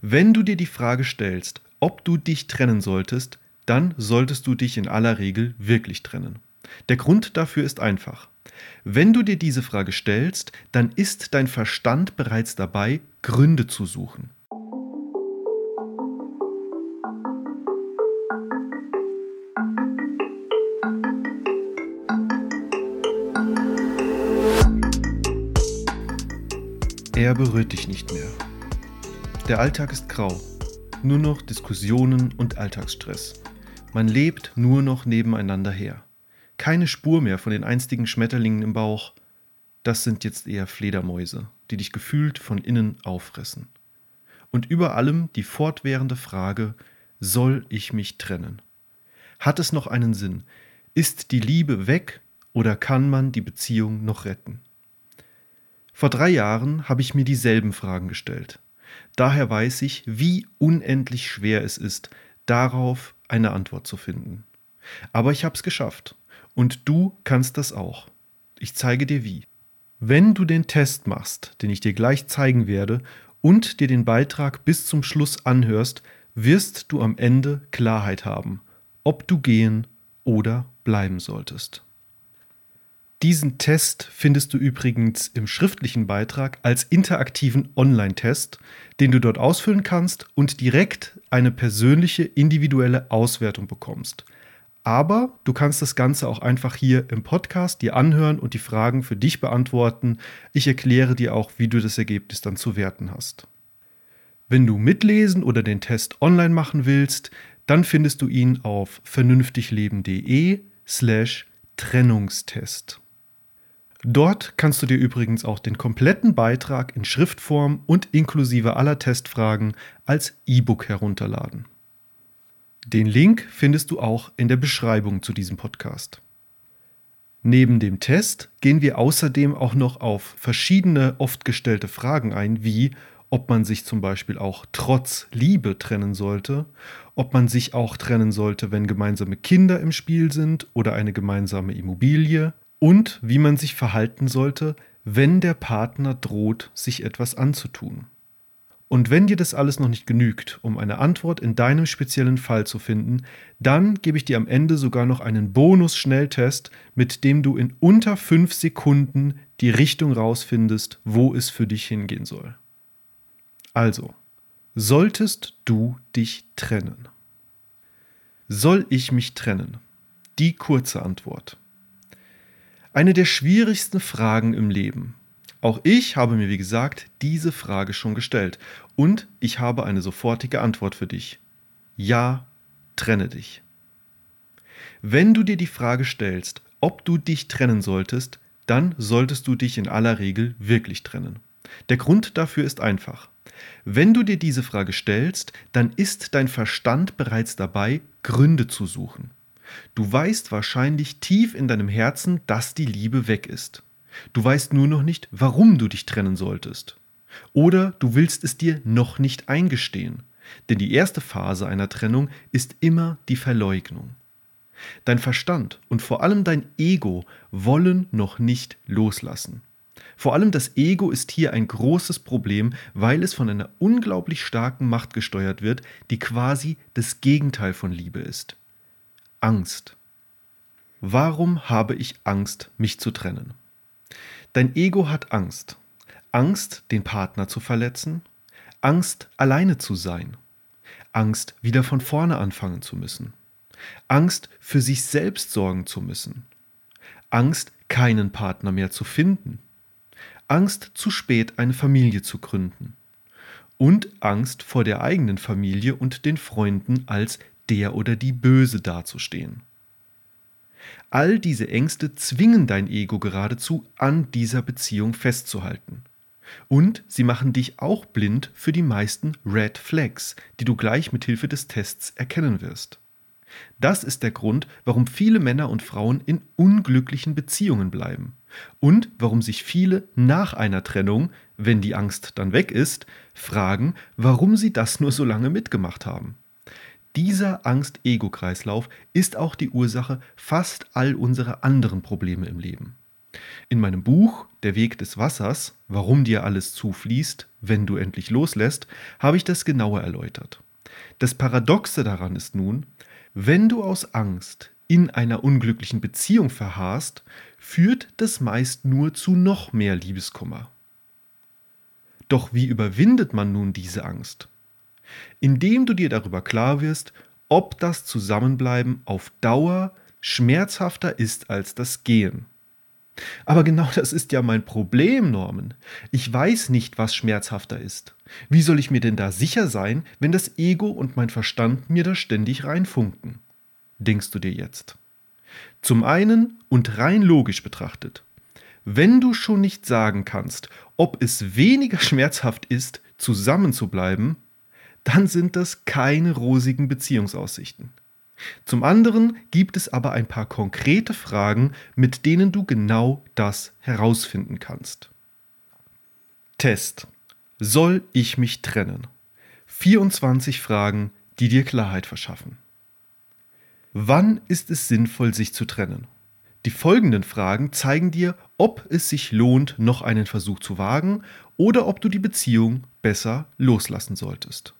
Wenn du dir die Frage stellst, ob du dich trennen solltest, dann solltest du dich in aller Regel wirklich trennen. Der Grund dafür ist einfach. Wenn du dir diese Frage stellst, dann ist dein Verstand bereits dabei, Gründe zu suchen. Er berührt dich nicht mehr. Der Alltag ist grau. Nur noch Diskussionen und Alltagsstress. Man lebt nur noch nebeneinander her. Keine Spur mehr von den einstigen Schmetterlingen im Bauch. Das sind jetzt eher Fledermäuse, die dich gefühlt von innen auffressen. Und über allem die fortwährende Frage, soll ich mich trennen? Hat es noch einen Sinn? Ist die Liebe weg oder kann man die Beziehung noch retten? Vor drei Jahren habe ich mir dieselben Fragen gestellt. Daher weiß ich, wie unendlich schwer es ist, darauf eine Antwort zu finden. Aber ich habe es geschafft. Und du kannst das auch. Ich zeige dir wie. Wenn du den Test machst, den ich dir gleich zeigen werde, und dir den Beitrag bis zum Schluss anhörst, wirst du am Ende Klarheit haben, ob du gehen oder bleiben solltest. Diesen Test findest du übrigens im schriftlichen Beitrag als interaktiven Online-Test, den du dort ausfüllen kannst und direkt eine persönliche individuelle Auswertung bekommst. Aber du kannst das Ganze auch einfach hier im Podcast dir anhören und die Fragen für dich beantworten. Ich erkläre dir auch, wie du das Ergebnis dann zu werten hast. Wenn du mitlesen oder den Test online machen willst, dann findest du ihn auf vernünftigleben.de slash Trennungstest. Dort kannst du dir übrigens auch den kompletten Beitrag in Schriftform und inklusive aller Testfragen als E-Book herunterladen. Den Link findest du auch in der Beschreibung zu diesem Podcast. Neben dem Test gehen wir außerdem auch noch auf verschiedene oft gestellte Fragen ein, wie ob man sich zum Beispiel auch trotz Liebe trennen sollte, ob man sich auch trennen sollte, wenn gemeinsame Kinder im Spiel sind oder eine gemeinsame Immobilie, und wie man sich verhalten sollte, wenn der Partner droht, sich etwas anzutun. Und wenn dir das alles noch nicht genügt, um eine Antwort in deinem speziellen Fall zu finden, dann gebe ich dir am Ende sogar noch einen Bonus-Schnelltest, mit dem du in unter fünf Sekunden die Richtung rausfindest, wo es für dich hingehen soll. Also, solltest du dich trennen? Soll ich mich trennen? Die kurze Antwort. Eine der schwierigsten Fragen im Leben. Auch ich habe mir, wie gesagt, diese Frage schon gestellt und ich habe eine sofortige Antwort für dich. Ja, trenne dich. Wenn du dir die Frage stellst, ob du dich trennen solltest, dann solltest du dich in aller Regel wirklich trennen. Der Grund dafür ist einfach. Wenn du dir diese Frage stellst, dann ist dein Verstand bereits dabei, Gründe zu suchen. Du weißt wahrscheinlich tief in deinem Herzen, dass die Liebe weg ist. Du weißt nur noch nicht, warum du dich trennen solltest. Oder du willst es dir noch nicht eingestehen. Denn die erste Phase einer Trennung ist immer die Verleugnung. Dein Verstand und vor allem dein Ego wollen noch nicht loslassen. Vor allem das Ego ist hier ein großes Problem, weil es von einer unglaublich starken Macht gesteuert wird, die quasi das Gegenteil von Liebe ist. Angst. Warum habe ich Angst, mich zu trennen? Dein Ego hat Angst. Angst, den Partner zu verletzen, Angst, alleine zu sein, Angst, wieder von vorne anfangen zu müssen, Angst, für sich selbst sorgen zu müssen, Angst, keinen Partner mehr zu finden, Angst, zu spät eine Familie zu gründen und Angst vor der eigenen Familie und den Freunden als der oder die Böse dazustehen. All diese Ängste zwingen dein Ego geradezu an dieser Beziehung festzuhalten. Und sie machen dich auch blind für die meisten Red Flags, die du gleich mit Hilfe des Tests erkennen wirst. Das ist der Grund, warum viele Männer und Frauen in unglücklichen Beziehungen bleiben und warum sich viele nach einer Trennung, wenn die Angst dann weg ist, fragen, warum sie das nur so lange mitgemacht haben. Dieser Angst-Ego-Kreislauf ist auch die Ursache fast all unserer anderen Probleme im Leben. In meinem Buch Der Weg des Wassers, warum dir alles zufließt, wenn du endlich loslässt, habe ich das genauer erläutert. Das Paradoxe daran ist nun, wenn du aus Angst in einer unglücklichen Beziehung verharrst, führt das meist nur zu noch mehr Liebeskummer. Doch wie überwindet man nun diese Angst? Indem du dir darüber klar wirst, ob das Zusammenbleiben auf Dauer schmerzhafter ist als das Gehen. Aber genau das ist ja mein Problem, Norman. Ich weiß nicht, was schmerzhafter ist. Wie soll ich mir denn da sicher sein, wenn das Ego und mein Verstand mir da ständig reinfunken? Denkst du dir jetzt? Zum einen und rein logisch betrachtet, wenn du schon nicht sagen kannst, ob es weniger schmerzhaft ist, zusammenzubleiben, dann sind das keine rosigen Beziehungsaussichten. Zum anderen gibt es aber ein paar konkrete Fragen, mit denen du genau das herausfinden kannst. Test. Soll ich mich trennen? 24 Fragen, die dir Klarheit verschaffen. Wann ist es sinnvoll, sich zu trennen? Die folgenden Fragen zeigen dir, ob es sich lohnt, noch einen Versuch zu wagen oder ob du die Beziehung besser loslassen solltest.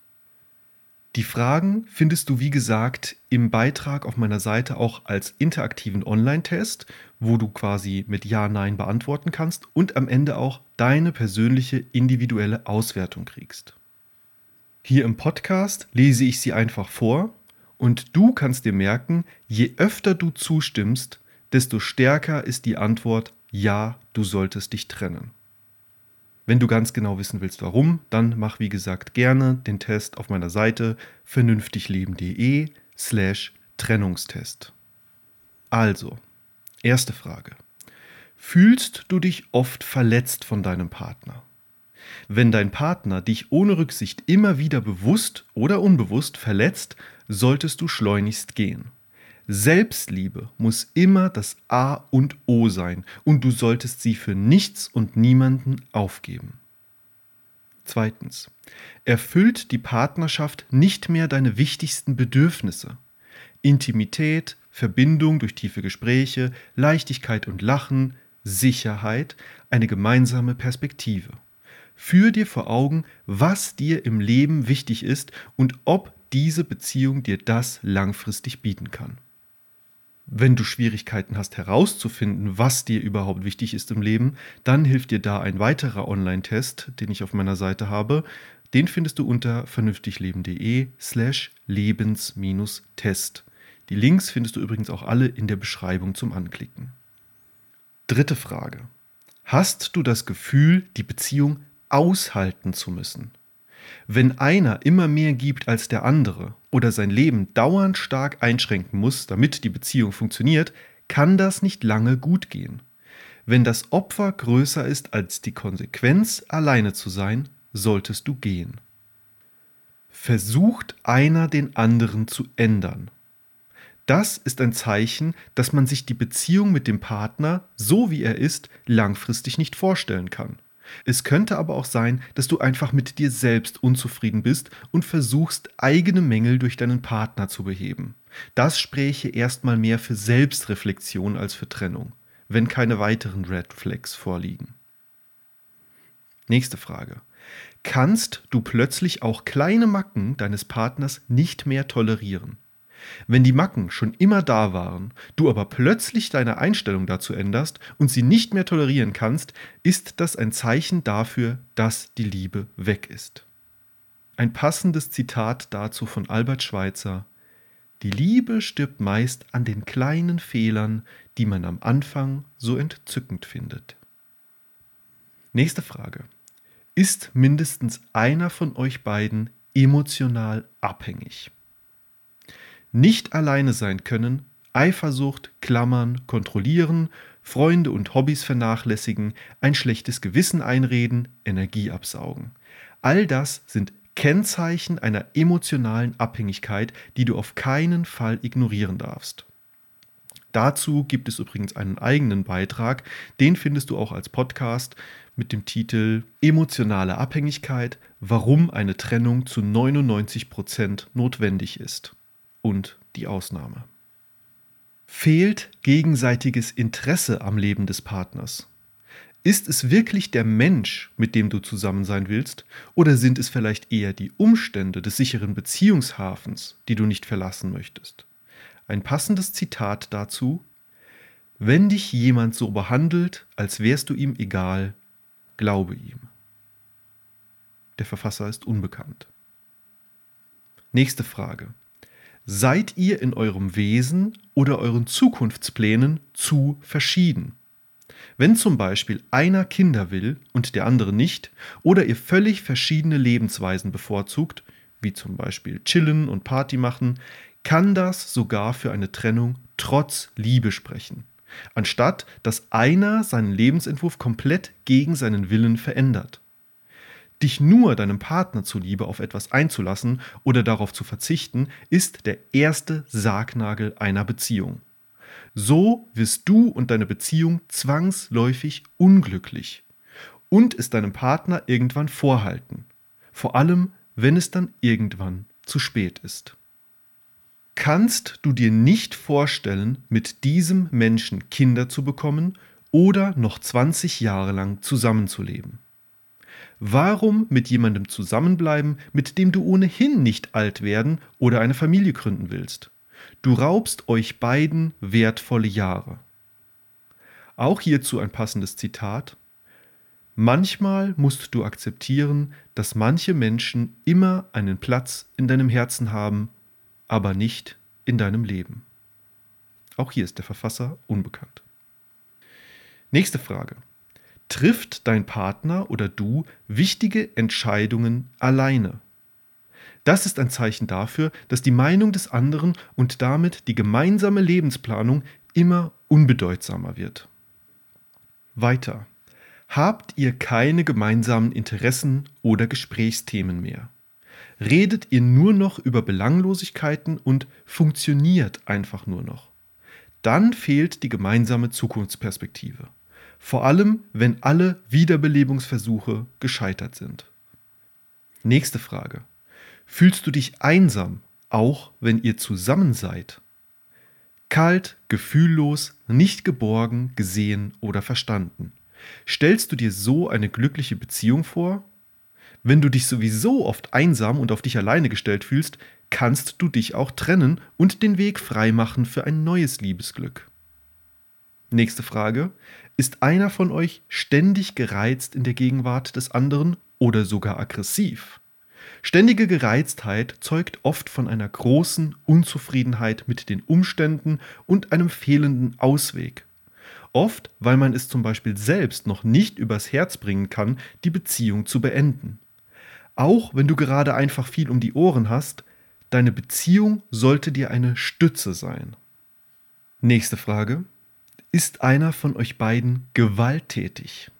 Die Fragen findest du, wie gesagt, im Beitrag auf meiner Seite auch als interaktiven Online-Test, wo du quasi mit Ja, Nein beantworten kannst und am Ende auch deine persönliche individuelle Auswertung kriegst. Hier im Podcast lese ich sie einfach vor und du kannst dir merken, je öfter du zustimmst, desto stärker ist die Antwort Ja, du solltest dich trennen. Wenn du ganz genau wissen willst, warum, dann mach wie gesagt gerne den Test auf meiner Seite vernünftigleben.de slash Trennungstest. Also, erste Frage. Fühlst du dich oft verletzt von deinem Partner? Wenn dein Partner dich ohne Rücksicht immer wieder bewusst oder unbewusst verletzt, solltest du schleunigst gehen. Selbstliebe muss immer das A und O sein und du solltest sie für nichts und niemanden aufgeben. Zweitens. Erfüllt die Partnerschaft nicht mehr deine wichtigsten Bedürfnisse. Intimität, Verbindung durch tiefe Gespräche, Leichtigkeit und Lachen, Sicherheit, eine gemeinsame Perspektive. Führ dir vor Augen, was dir im Leben wichtig ist und ob diese Beziehung dir das langfristig bieten kann wenn du Schwierigkeiten hast herauszufinden, was dir überhaupt wichtig ist im Leben, dann hilft dir da ein weiterer Online-Test, den ich auf meiner Seite habe. Den findest du unter vernünftigleben.de slash lebens-test. Die Links findest du übrigens auch alle in der Beschreibung zum Anklicken. Dritte Frage. Hast du das Gefühl, die Beziehung aushalten zu müssen? Wenn einer immer mehr gibt als der andere oder sein Leben dauernd stark einschränken muss, damit die Beziehung funktioniert, kann das nicht lange gut gehen. Wenn das Opfer größer ist als die Konsequenz, alleine zu sein, solltest du gehen. Versucht einer den anderen zu ändern. Das ist ein Zeichen, dass man sich die Beziehung mit dem Partner, so wie er ist, langfristig nicht vorstellen kann. Es könnte aber auch sein, dass du einfach mit dir selbst unzufrieden bist und versuchst, eigene Mängel durch deinen Partner zu beheben. Das spräche erstmal mehr für Selbstreflexion als für Trennung, wenn keine weiteren Red Flags vorliegen. Nächste Frage. Kannst du plötzlich auch kleine Macken deines Partners nicht mehr tolerieren? Wenn die Macken schon immer da waren, du aber plötzlich deine Einstellung dazu änderst und sie nicht mehr tolerieren kannst, ist das ein Zeichen dafür, dass die Liebe weg ist. Ein passendes Zitat dazu von Albert Schweitzer Die Liebe stirbt meist an den kleinen Fehlern, die man am Anfang so entzückend findet. Nächste Frage. Ist mindestens einer von euch beiden emotional abhängig? Nicht alleine sein können, Eifersucht, Klammern, kontrollieren, Freunde und Hobbys vernachlässigen, ein schlechtes Gewissen einreden, Energie absaugen. All das sind Kennzeichen einer emotionalen Abhängigkeit, die du auf keinen Fall ignorieren darfst. Dazu gibt es übrigens einen eigenen Beitrag, den findest du auch als Podcast mit dem Titel Emotionale Abhängigkeit, warum eine Trennung zu 99 Prozent notwendig ist und die Ausnahme. Fehlt gegenseitiges Interesse am Leben des Partners? Ist es wirklich der Mensch, mit dem du zusammen sein willst, oder sind es vielleicht eher die Umstände des sicheren Beziehungshafens, die du nicht verlassen möchtest? Ein passendes Zitat dazu Wenn dich jemand so behandelt, als wärst du ihm egal, glaube ihm. Der Verfasser ist unbekannt. Nächste Frage. Seid ihr in eurem Wesen oder euren Zukunftsplänen zu verschieden? Wenn zum Beispiel einer Kinder will und der andere nicht, oder ihr völlig verschiedene Lebensweisen bevorzugt, wie zum Beispiel chillen und Party machen, kann das sogar für eine Trennung trotz Liebe sprechen, anstatt dass einer seinen Lebensentwurf komplett gegen seinen Willen verändert. Dich nur deinem Partner zuliebe auf etwas einzulassen oder darauf zu verzichten, ist der erste Sargnagel einer Beziehung. So wirst du und deine Beziehung zwangsläufig unglücklich und es deinem Partner irgendwann vorhalten. Vor allem, wenn es dann irgendwann zu spät ist. Kannst du dir nicht vorstellen, mit diesem Menschen Kinder zu bekommen oder noch 20 Jahre lang zusammenzuleben? Warum mit jemandem zusammenbleiben, mit dem du ohnehin nicht alt werden oder eine Familie gründen willst? Du raubst euch beiden wertvolle Jahre. Auch hierzu ein passendes Zitat. Manchmal musst du akzeptieren, dass manche Menschen immer einen Platz in deinem Herzen haben, aber nicht in deinem Leben. Auch hier ist der Verfasser unbekannt. Nächste Frage. Trifft dein Partner oder du wichtige Entscheidungen alleine? Das ist ein Zeichen dafür, dass die Meinung des anderen und damit die gemeinsame Lebensplanung immer unbedeutsamer wird. Weiter. Habt ihr keine gemeinsamen Interessen oder Gesprächsthemen mehr? Redet ihr nur noch über Belanglosigkeiten und funktioniert einfach nur noch? Dann fehlt die gemeinsame Zukunftsperspektive. Vor allem, wenn alle Wiederbelebungsversuche gescheitert sind. Nächste Frage. Fühlst du dich einsam, auch wenn ihr zusammen seid? Kalt, gefühllos, nicht geborgen, gesehen oder verstanden. Stellst du dir so eine glückliche Beziehung vor? Wenn du dich sowieso oft einsam und auf dich alleine gestellt fühlst, kannst du dich auch trennen und den Weg freimachen für ein neues Liebesglück. Nächste Frage. Ist einer von euch ständig gereizt in der Gegenwart des anderen oder sogar aggressiv? Ständige Gereiztheit zeugt oft von einer großen Unzufriedenheit mit den Umständen und einem fehlenden Ausweg. Oft, weil man es zum Beispiel selbst noch nicht übers Herz bringen kann, die Beziehung zu beenden. Auch wenn du gerade einfach viel um die Ohren hast, deine Beziehung sollte dir eine Stütze sein. Nächste Frage. Ist einer von euch beiden gewalttätig?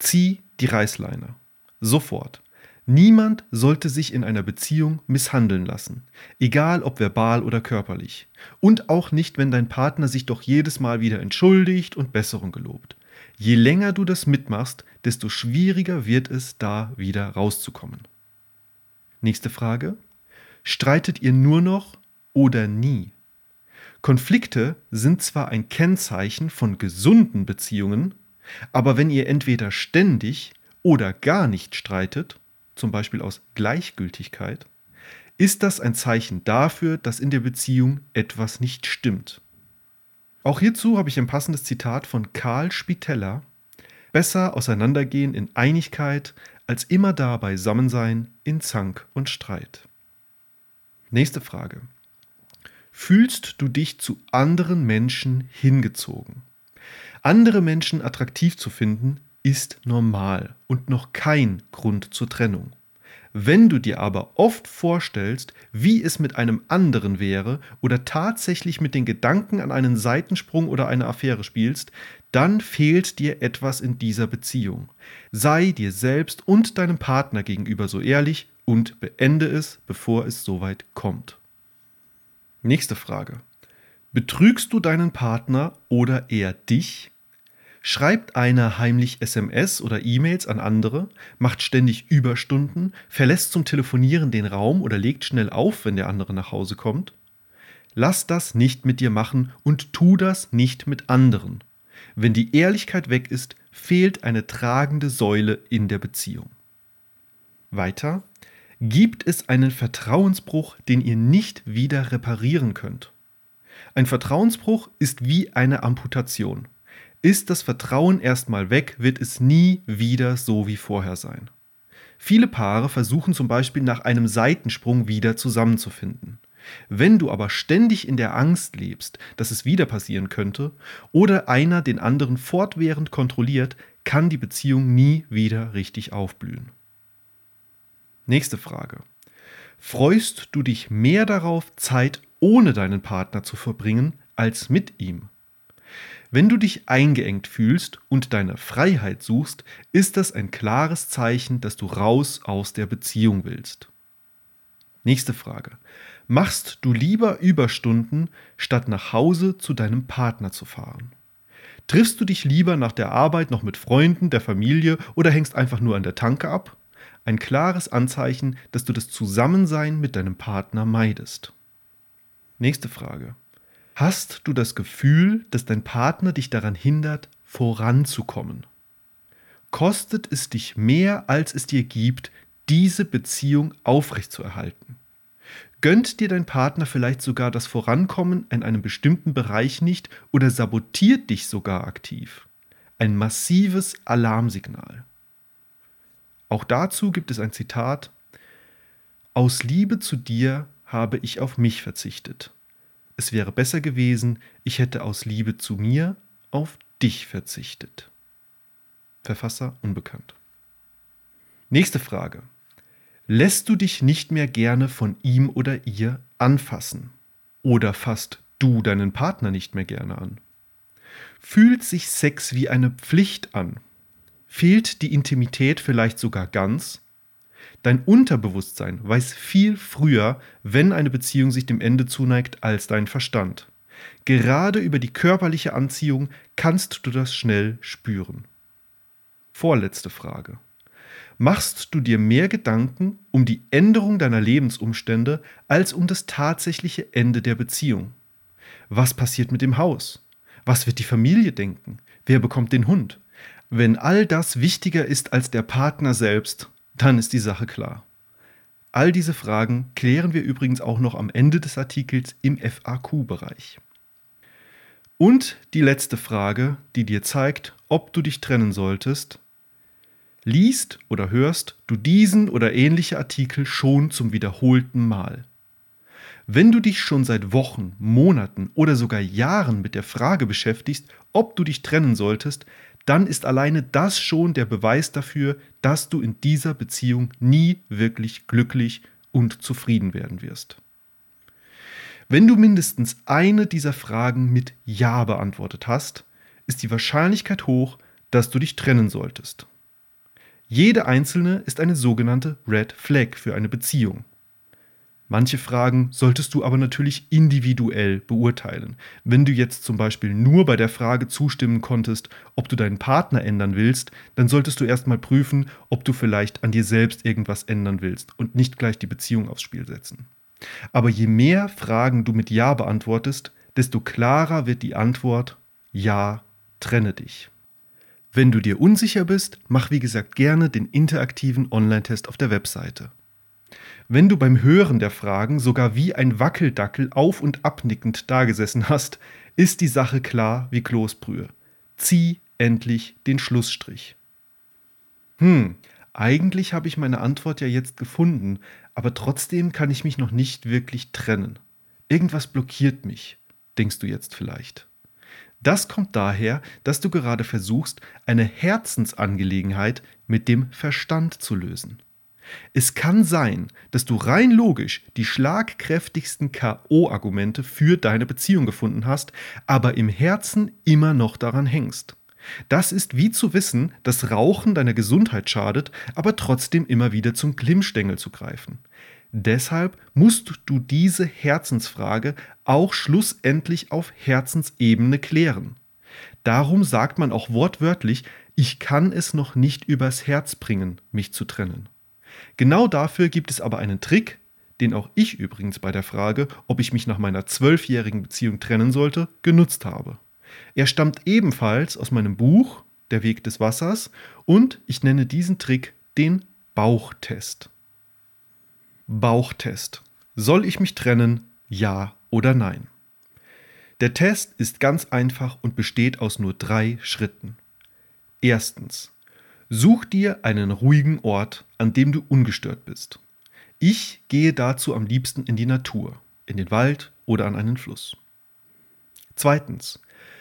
Zieh die Reißleine. Sofort. Niemand sollte sich in einer Beziehung misshandeln lassen, egal ob verbal oder körperlich. Und auch nicht, wenn dein Partner sich doch jedes Mal wieder entschuldigt und Besserung gelobt. Je länger du das mitmachst, desto schwieriger wird es, da wieder rauszukommen. Nächste Frage. Streitet ihr nur noch oder nie? Konflikte sind zwar ein Kennzeichen von gesunden Beziehungen, aber wenn ihr entweder ständig oder gar nicht streitet, zum Beispiel aus Gleichgültigkeit, ist das ein Zeichen dafür, dass in der Beziehung etwas nicht stimmt. Auch hierzu habe ich ein passendes Zitat von Karl Spitella. Besser auseinandergehen in Einigkeit, als immer da beisammen in Zank und Streit. Nächste Frage. Fühlst du dich zu anderen Menschen hingezogen? Andere Menschen attraktiv zu finden, ist normal und noch kein Grund zur Trennung. Wenn du dir aber oft vorstellst, wie es mit einem anderen wäre oder tatsächlich mit den Gedanken an einen Seitensprung oder eine Affäre spielst, dann fehlt dir etwas in dieser Beziehung. Sei dir selbst und deinem Partner gegenüber so ehrlich und beende es, bevor es soweit kommt. Nächste Frage. Betrügst du deinen Partner oder eher dich? Schreibt einer heimlich SMS oder E-Mails an andere, macht ständig Überstunden, verlässt zum Telefonieren den Raum oder legt schnell auf, wenn der andere nach Hause kommt? Lass das nicht mit dir machen und tu das nicht mit anderen. Wenn die Ehrlichkeit weg ist, fehlt eine tragende Säule in der Beziehung. Weiter, gibt es einen Vertrauensbruch, den ihr nicht wieder reparieren könnt. Ein Vertrauensbruch ist wie eine Amputation. Ist das Vertrauen erstmal weg, wird es nie wieder so wie vorher sein. Viele Paare versuchen zum Beispiel nach einem Seitensprung wieder zusammenzufinden. Wenn du aber ständig in der Angst lebst, dass es wieder passieren könnte, oder einer den anderen fortwährend kontrolliert, kann die Beziehung nie wieder richtig aufblühen. Nächste Frage. Freust du dich mehr darauf, Zeit ohne deinen Partner zu verbringen, als mit ihm? Wenn du dich eingeengt fühlst und deine Freiheit suchst, ist das ein klares Zeichen, dass du raus aus der Beziehung willst. Nächste Frage. Machst du lieber Überstunden, statt nach Hause zu deinem Partner zu fahren? Triffst du dich lieber nach der Arbeit noch mit Freunden, der Familie oder hängst einfach nur an der Tanke ab? Ein klares Anzeichen, dass du das Zusammensein mit deinem Partner meidest. Nächste Frage. Hast du das Gefühl, dass dein Partner dich daran hindert, voranzukommen? Kostet es dich mehr, als es dir gibt, diese Beziehung aufrechtzuerhalten? Gönnt dir dein Partner vielleicht sogar das Vorankommen in einem bestimmten Bereich nicht oder sabotiert dich sogar aktiv? Ein massives Alarmsignal. Auch dazu gibt es ein Zitat Aus Liebe zu dir habe ich auf mich verzichtet. Es wäre besser gewesen, ich hätte aus Liebe zu mir auf dich verzichtet. Verfasser unbekannt. Nächste Frage. Lässt du dich nicht mehr gerne von ihm oder ihr anfassen? Oder fasst du deinen Partner nicht mehr gerne an? Fühlt sich Sex wie eine Pflicht an? Fehlt die Intimität vielleicht sogar ganz? Dein Unterbewusstsein weiß viel früher, wenn eine Beziehung sich dem Ende zuneigt, als dein Verstand. Gerade über die körperliche Anziehung kannst du das schnell spüren. Vorletzte Frage. Machst du dir mehr Gedanken um die Änderung deiner Lebensumstände als um das tatsächliche Ende der Beziehung? Was passiert mit dem Haus? Was wird die Familie denken? Wer bekommt den Hund? Wenn all das wichtiger ist als der Partner selbst, dann ist die Sache klar. All diese Fragen klären wir übrigens auch noch am Ende des Artikels im FAQ-Bereich. Und die letzte Frage, die dir zeigt, ob du dich trennen solltest, liest oder hörst du diesen oder ähnliche Artikel schon zum wiederholten Mal. Wenn du dich schon seit Wochen, Monaten oder sogar Jahren mit der Frage beschäftigst, ob du dich trennen solltest, dann ist alleine das schon der Beweis dafür, dass du in dieser Beziehung nie wirklich glücklich und zufrieden werden wirst. Wenn du mindestens eine dieser Fragen mit Ja beantwortet hast, ist die Wahrscheinlichkeit hoch, dass du dich trennen solltest. Jede einzelne ist eine sogenannte Red Flag für eine Beziehung. Manche Fragen solltest du aber natürlich individuell beurteilen. Wenn du jetzt zum Beispiel nur bei der Frage zustimmen konntest, ob du deinen Partner ändern willst, dann solltest du erstmal prüfen, ob du vielleicht an dir selbst irgendwas ändern willst und nicht gleich die Beziehung aufs Spiel setzen. Aber je mehr Fragen du mit Ja beantwortest, desto klarer wird die Antwort Ja, trenne dich. Wenn du dir unsicher bist, mach wie gesagt gerne den interaktiven Online-Test auf der Webseite. Wenn du beim Hören der Fragen sogar wie ein Wackeldackel auf und abnickend dagesessen hast, ist die Sache klar wie Kloßbrühe. Zieh endlich den Schlussstrich. Hm, eigentlich habe ich meine Antwort ja jetzt gefunden, aber trotzdem kann ich mich noch nicht wirklich trennen. Irgendwas blockiert mich, denkst du jetzt vielleicht. Das kommt daher, dass du gerade versuchst, eine Herzensangelegenheit mit dem Verstand zu lösen. Es kann sein, dass du rein logisch die schlagkräftigsten KO-Argumente für deine Beziehung gefunden hast, aber im Herzen immer noch daran hängst. Das ist wie zu wissen, dass Rauchen deiner Gesundheit schadet, aber trotzdem immer wieder zum Glimmstängel zu greifen. Deshalb musst du diese Herzensfrage auch schlussendlich auf Herzensebene klären. Darum sagt man auch wortwörtlich, ich kann es noch nicht übers Herz bringen, mich zu trennen. Genau dafür gibt es aber einen Trick, den auch ich übrigens bei der Frage, ob ich mich nach meiner zwölfjährigen Beziehung trennen sollte, genutzt habe. Er stammt ebenfalls aus meinem Buch Der Weg des Wassers und ich nenne diesen Trick den Bauchtest. Bauchtest. Soll ich mich trennen? Ja oder nein? Der Test ist ganz einfach und besteht aus nur drei Schritten. Erstens. Such dir einen ruhigen Ort, an dem du ungestört bist. Ich gehe dazu am liebsten in die Natur, in den Wald oder an einen Fluss. Zweitens.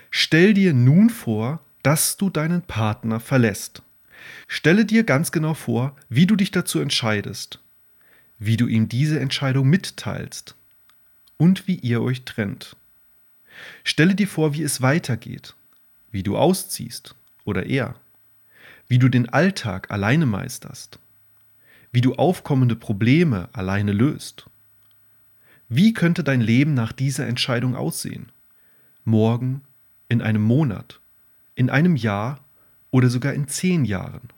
Stell dir nun vor, dass du deinen Partner verlässt. Stelle dir ganz genau vor, wie du dich dazu entscheidest, wie du ihm diese Entscheidung mitteilst und wie ihr euch trennt. Stelle dir vor, wie es weitergeht, wie du ausziehst oder er wie du den Alltag alleine meisterst, wie du aufkommende Probleme alleine löst. Wie könnte dein Leben nach dieser Entscheidung aussehen? Morgen, in einem Monat, in einem Jahr oder sogar in zehn Jahren?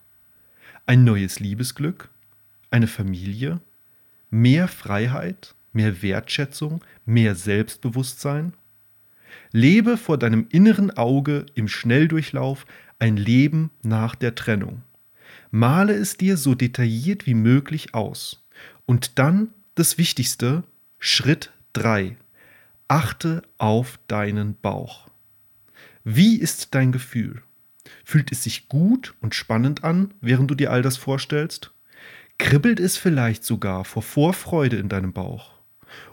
Ein neues Liebesglück? Eine Familie? Mehr Freiheit? Mehr Wertschätzung? Mehr Selbstbewusstsein? Lebe vor deinem inneren Auge im Schnelldurchlauf ein Leben nach der Trennung. Male es dir so detailliert wie möglich aus. Und dann das Wichtigste, Schritt 3. Achte auf deinen Bauch. Wie ist dein Gefühl? Fühlt es sich gut und spannend an, während du dir all das vorstellst? Kribbelt es vielleicht sogar vor Vorfreude in deinem Bauch?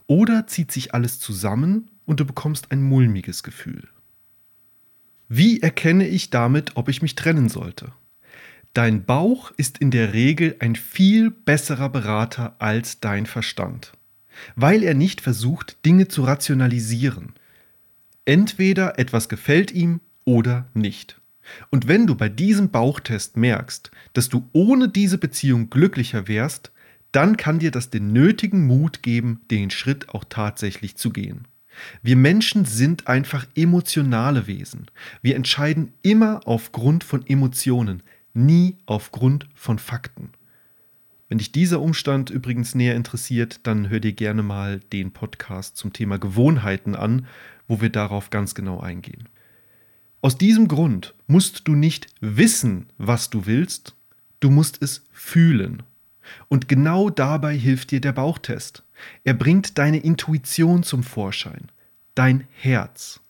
Oder zieht sich alles zusammen und du bekommst ein mulmiges Gefühl? Wie erkenne ich damit, ob ich mich trennen sollte? Dein Bauch ist in der Regel ein viel besserer Berater als dein Verstand, weil er nicht versucht, Dinge zu rationalisieren. Entweder etwas gefällt ihm oder nicht. Und wenn du bei diesem Bauchtest merkst, dass du ohne diese Beziehung glücklicher wärst, dann kann dir das den nötigen Mut geben, den Schritt auch tatsächlich zu gehen. Wir Menschen sind einfach emotionale Wesen. Wir entscheiden immer aufgrund von Emotionen, nie aufgrund von Fakten. Wenn dich dieser Umstand übrigens näher interessiert, dann hör dir gerne mal den Podcast zum Thema Gewohnheiten an, wo wir darauf ganz genau eingehen. Aus diesem Grund musst du nicht wissen, was du willst, du musst es fühlen. Und genau dabei hilft dir der Bauchtest. Er bringt deine Intuition zum Vorschein, dein Herz.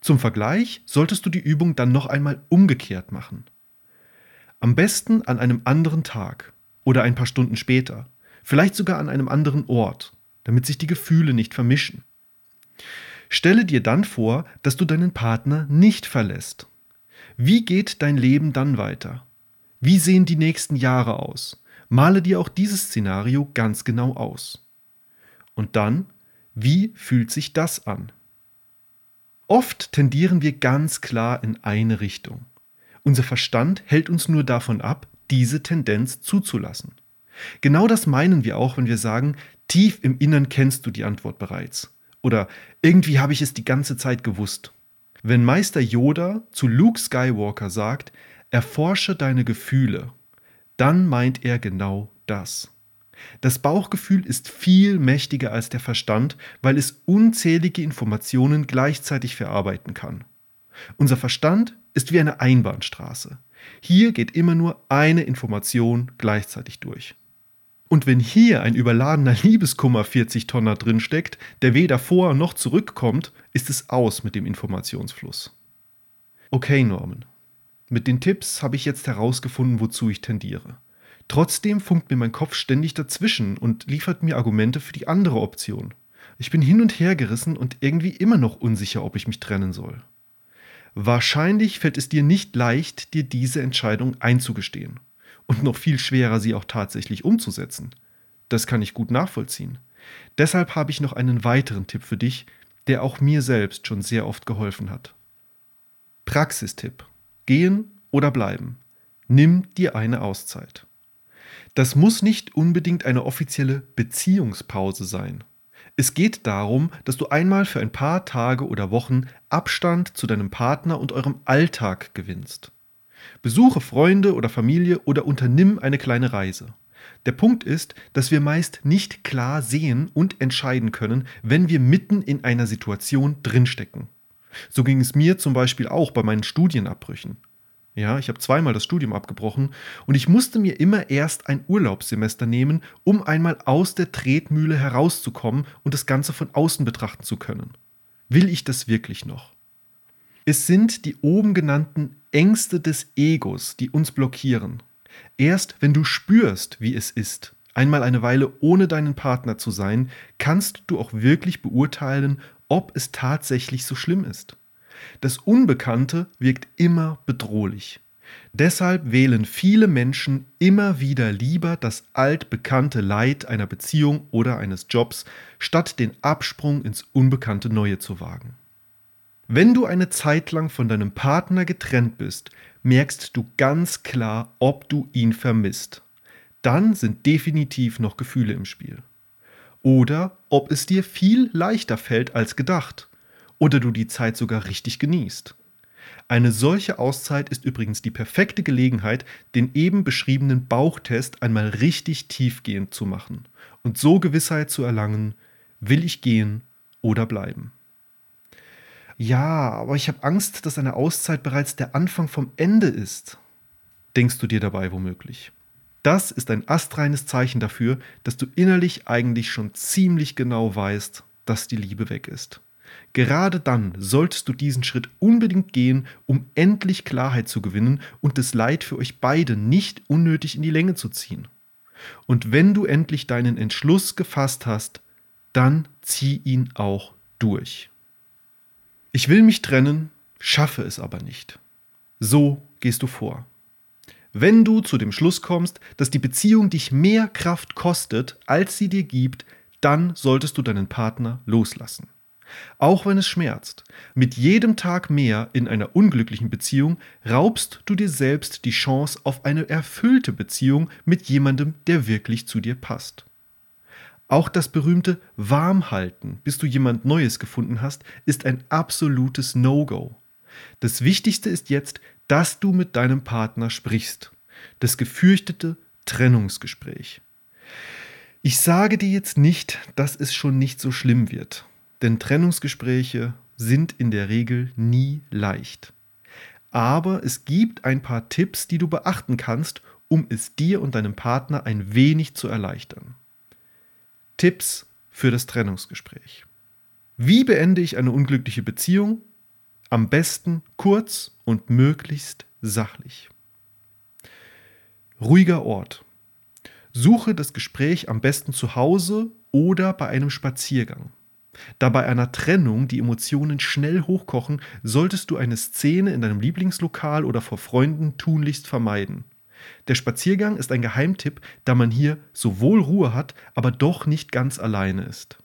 Zum Vergleich solltest du die Übung dann noch einmal umgekehrt machen. Am besten an einem anderen Tag oder ein paar Stunden später, vielleicht sogar an einem anderen Ort, damit sich die Gefühle nicht vermischen. Stelle dir dann vor, dass du deinen Partner nicht verlässt. Wie geht dein Leben dann weiter? Wie sehen die nächsten Jahre aus? Male dir auch dieses Szenario ganz genau aus. Und dann, wie fühlt sich das an? Oft tendieren wir ganz klar in eine Richtung. Unser Verstand hält uns nur davon ab, diese Tendenz zuzulassen. Genau das meinen wir auch, wenn wir sagen, tief im Innern kennst du die Antwort bereits. Oder irgendwie habe ich es die ganze Zeit gewusst. Wenn Meister Yoda zu Luke Skywalker sagt, erforsche deine Gefühle dann meint er genau das. Das Bauchgefühl ist viel mächtiger als der Verstand, weil es unzählige Informationen gleichzeitig verarbeiten kann. Unser Verstand ist wie eine Einbahnstraße. Hier geht immer nur eine Information gleichzeitig durch. Und wenn hier ein überladener Liebeskummer 40 Tonner drinsteckt, der weder vor noch zurückkommt, ist es aus mit dem Informationsfluss. Okay, Norman, mit den Tipps habe ich jetzt herausgefunden, wozu ich tendiere. Trotzdem funkt mir mein Kopf ständig dazwischen und liefert mir Argumente für die andere Option. Ich bin hin und her gerissen und irgendwie immer noch unsicher, ob ich mich trennen soll. Wahrscheinlich fällt es dir nicht leicht, dir diese Entscheidung einzugestehen. Und noch viel schwerer, sie auch tatsächlich umzusetzen. Das kann ich gut nachvollziehen. Deshalb habe ich noch einen weiteren Tipp für dich, der auch mir selbst schon sehr oft geholfen hat. Praxistipp. Gehen oder bleiben. Nimm dir eine Auszeit. Das muss nicht unbedingt eine offizielle Beziehungspause sein. Es geht darum, dass du einmal für ein paar Tage oder Wochen Abstand zu deinem Partner und eurem Alltag gewinnst. Besuche Freunde oder Familie oder unternimm eine kleine Reise. Der Punkt ist, dass wir meist nicht klar sehen und entscheiden können, wenn wir mitten in einer Situation drinstecken. So ging es mir zum Beispiel auch bei meinen Studienabbrüchen. Ja, ich habe zweimal das Studium abgebrochen und ich musste mir immer erst ein Urlaubssemester nehmen, um einmal aus der Tretmühle herauszukommen und das Ganze von außen betrachten zu können. Will ich das wirklich noch? Es sind die oben genannten Ängste des Egos, die uns blockieren. Erst wenn du spürst, wie es ist, einmal eine Weile ohne deinen Partner zu sein, kannst du auch wirklich beurteilen, ob es tatsächlich so schlimm ist. Das Unbekannte wirkt immer bedrohlich. Deshalb wählen viele Menschen immer wieder lieber das altbekannte Leid einer Beziehung oder eines Jobs, statt den Absprung ins unbekannte Neue zu wagen. Wenn du eine Zeit lang von deinem Partner getrennt bist, merkst du ganz klar, ob du ihn vermisst. Dann sind definitiv noch Gefühle im Spiel. Oder ob es dir viel leichter fällt als gedacht oder du die Zeit sogar richtig genießt. Eine solche Auszeit ist übrigens die perfekte Gelegenheit, den eben beschriebenen Bauchtest einmal richtig tiefgehend zu machen und so Gewissheit zu erlangen, will ich gehen oder bleiben. Ja, aber ich habe Angst, dass eine Auszeit bereits der Anfang vom Ende ist, denkst du dir dabei womöglich. Das ist ein astreines Zeichen dafür, dass du innerlich eigentlich schon ziemlich genau weißt, dass die Liebe weg ist. Gerade dann solltest du diesen Schritt unbedingt gehen, um endlich Klarheit zu gewinnen und das Leid für euch beide nicht unnötig in die Länge zu ziehen. Und wenn du endlich deinen Entschluss gefasst hast, dann zieh ihn auch durch. Ich will mich trennen, schaffe es aber nicht. So gehst du vor. Wenn du zu dem Schluss kommst, dass die Beziehung dich mehr Kraft kostet, als sie dir gibt, dann solltest du deinen Partner loslassen. Auch wenn es schmerzt. Mit jedem Tag mehr in einer unglücklichen Beziehung raubst du dir selbst die Chance auf eine erfüllte Beziehung mit jemandem, der wirklich zu dir passt. Auch das berühmte Warmhalten, bis du jemand Neues gefunden hast, ist ein absolutes No-Go. Das Wichtigste ist jetzt, dass du mit deinem Partner sprichst. Das gefürchtete Trennungsgespräch. Ich sage dir jetzt nicht, dass es schon nicht so schlimm wird. Denn Trennungsgespräche sind in der Regel nie leicht. Aber es gibt ein paar Tipps, die du beachten kannst, um es dir und deinem Partner ein wenig zu erleichtern. Tipps für das Trennungsgespräch. Wie beende ich eine unglückliche Beziehung? Am besten kurz und möglichst sachlich. Ruhiger Ort. Suche das Gespräch am besten zu Hause oder bei einem Spaziergang. Da bei einer Trennung die Emotionen schnell hochkochen, solltest du eine Szene in deinem Lieblingslokal oder vor Freunden tunlichst vermeiden. Der Spaziergang ist ein Geheimtipp, da man hier sowohl Ruhe hat, aber doch nicht ganz alleine ist.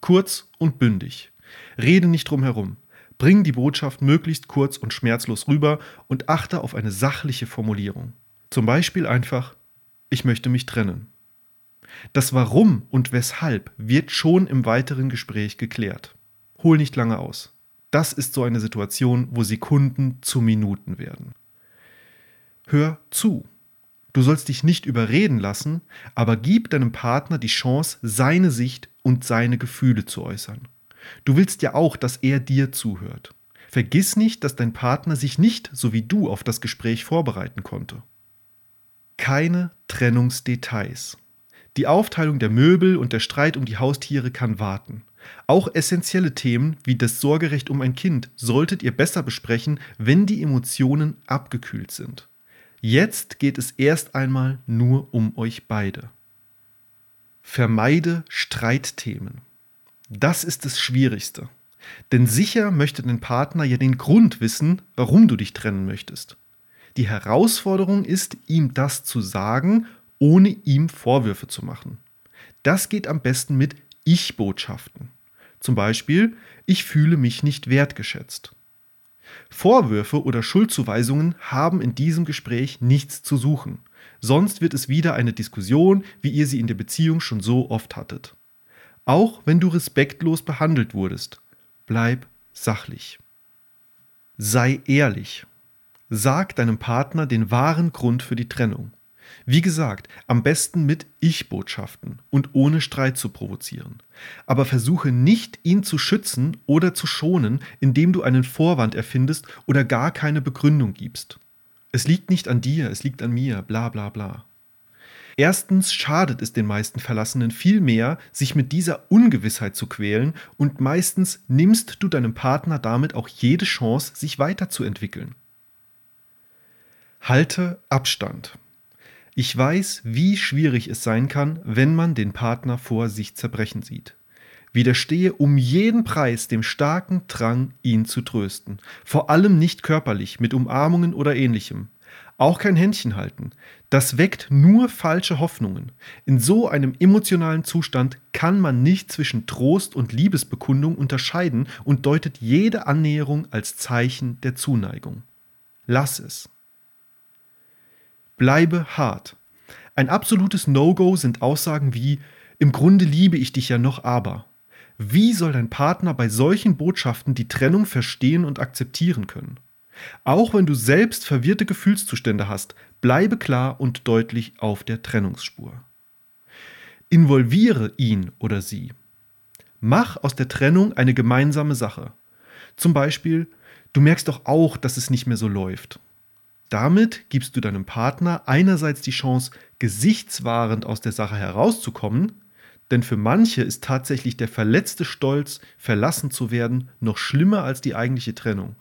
Kurz und bündig. Rede nicht drum herum. Bring die Botschaft möglichst kurz und schmerzlos rüber und achte auf eine sachliche Formulierung. Zum Beispiel einfach, ich möchte mich trennen. Das Warum und Weshalb wird schon im weiteren Gespräch geklärt. Hol nicht lange aus. Das ist so eine Situation, wo Sekunden zu Minuten werden. Hör zu. Du sollst dich nicht überreden lassen, aber gib deinem Partner die Chance, seine Sicht und seine Gefühle zu äußern. Du willst ja auch, dass er dir zuhört. Vergiss nicht, dass dein Partner sich nicht so wie du auf das Gespräch vorbereiten konnte. Keine Trennungsdetails. Die Aufteilung der Möbel und der Streit um die Haustiere kann warten. Auch essentielle Themen wie das Sorgerecht um ein Kind solltet ihr besser besprechen, wenn die Emotionen abgekühlt sind. Jetzt geht es erst einmal nur um euch beide. Vermeide Streitthemen. Das ist das Schwierigste. Denn sicher möchte dein Partner ja den Grund wissen, warum du dich trennen möchtest. Die Herausforderung ist, ihm das zu sagen ohne ihm Vorwürfe zu machen. Das geht am besten mit Ich-Botschaften. Zum Beispiel, ich fühle mich nicht wertgeschätzt. Vorwürfe oder Schuldzuweisungen haben in diesem Gespräch nichts zu suchen. Sonst wird es wieder eine Diskussion, wie ihr sie in der Beziehung schon so oft hattet. Auch wenn du respektlos behandelt wurdest, bleib sachlich. Sei ehrlich. Sag deinem Partner den wahren Grund für die Trennung. Wie gesagt, am besten mit Ich-Botschaften und ohne Streit zu provozieren. Aber versuche nicht, ihn zu schützen oder zu schonen, indem du einen Vorwand erfindest oder gar keine Begründung gibst. Es liegt nicht an dir, es liegt an mir, bla bla bla. Erstens schadet es den meisten Verlassenen viel mehr, sich mit dieser Ungewissheit zu quälen und meistens nimmst du deinem Partner damit auch jede Chance, sich weiterzuentwickeln. Halte Abstand. Ich weiß, wie schwierig es sein kann, wenn man den Partner vor sich zerbrechen sieht. Widerstehe um jeden Preis dem starken Drang, ihn zu trösten. Vor allem nicht körperlich, mit Umarmungen oder ähnlichem. Auch kein Händchen halten. Das weckt nur falsche Hoffnungen. In so einem emotionalen Zustand kann man nicht zwischen Trost und Liebesbekundung unterscheiden und deutet jede Annäherung als Zeichen der Zuneigung. Lass es. Bleibe hart. Ein absolutes No-Go sind Aussagen wie Im Grunde liebe ich dich ja noch, aber. Wie soll dein Partner bei solchen Botschaften die Trennung verstehen und akzeptieren können? Auch wenn du selbst verwirrte Gefühlszustände hast, bleibe klar und deutlich auf der Trennungsspur. Involviere ihn oder sie. Mach aus der Trennung eine gemeinsame Sache. Zum Beispiel, du merkst doch auch, dass es nicht mehr so läuft. Damit gibst du deinem Partner einerseits die Chance, gesichtswahrend aus der Sache herauszukommen, denn für manche ist tatsächlich der verletzte Stolz, verlassen zu werden, noch schlimmer als die eigentliche Trennung.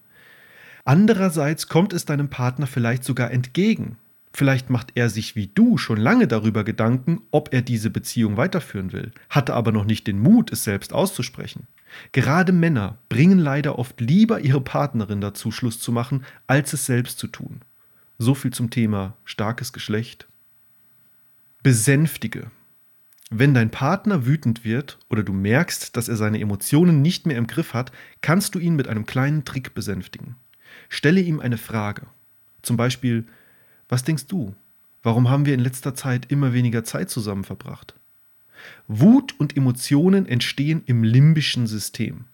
Andererseits kommt es deinem Partner vielleicht sogar entgegen. Vielleicht macht er sich wie du schon lange darüber Gedanken, ob er diese Beziehung weiterführen will, hatte aber noch nicht den Mut, es selbst auszusprechen. Gerade Männer bringen leider oft lieber ihre Partnerin dazu, Schluss zu machen, als es selbst zu tun. So viel zum Thema starkes Geschlecht. Besänftige. Wenn dein Partner wütend wird oder du merkst, dass er seine Emotionen nicht mehr im Griff hat, kannst du ihn mit einem kleinen Trick besänftigen. Stelle ihm eine Frage. Zum Beispiel, was denkst du? Warum haben wir in letzter Zeit immer weniger Zeit zusammen verbracht? Wut und Emotionen entstehen im limbischen System.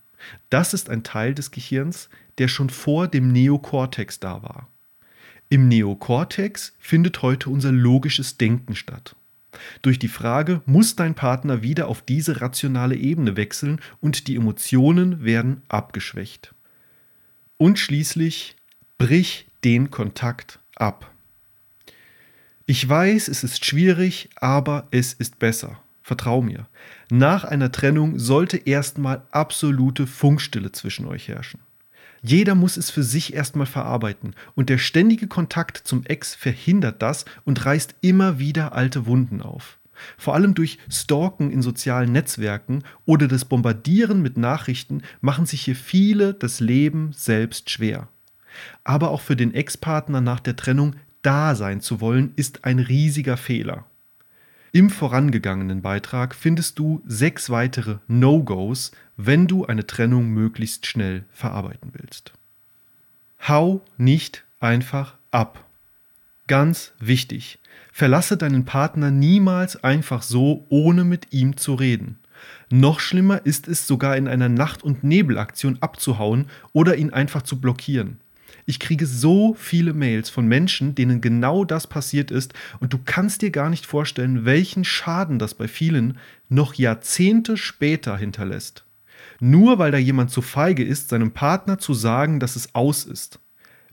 Das ist ein Teil des Gehirns, der schon vor dem Neokortex da war. Im Neokortex findet heute unser logisches Denken statt. Durch die Frage, muss dein Partner wieder auf diese rationale Ebene wechseln und die Emotionen werden abgeschwächt. Und schließlich, brich den Kontakt ab. Ich weiß, es ist schwierig, aber es ist besser. Vertrau mir. Nach einer Trennung sollte erstmal absolute Funkstille zwischen euch herrschen. Jeder muss es für sich erstmal verarbeiten und der ständige Kontakt zum Ex verhindert das und reißt immer wieder alte Wunden auf. Vor allem durch Stalken in sozialen Netzwerken oder das Bombardieren mit Nachrichten machen sich hier viele das Leben selbst schwer. Aber auch für den Ex-Partner nach der Trennung da sein zu wollen, ist ein riesiger Fehler. Im vorangegangenen Beitrag findest du sechs weitere No-Gos, wenn du eine Trennung möglichst schnell verarbeiten willst. Hau nicht einfach ab. Ganz wichtig, verlasse deinen Partner niemals einfach so, ohne mit ihm zu reden. Noch schlimmer ist es sogar in einer Nacht- und Nebelaktion abzuhauen oder ihn einfach zu blockieren. Ich kriege so viele Mails von Menschen, denen genau das passiert ist und du kannst dir gar nicht vorstellen, welchen Schaden das bei vielen noch Jahrzehnte später hinterlässt. Nur weil da jemand zu feige ist, seinem Partner zu sagen, dass es aus ist.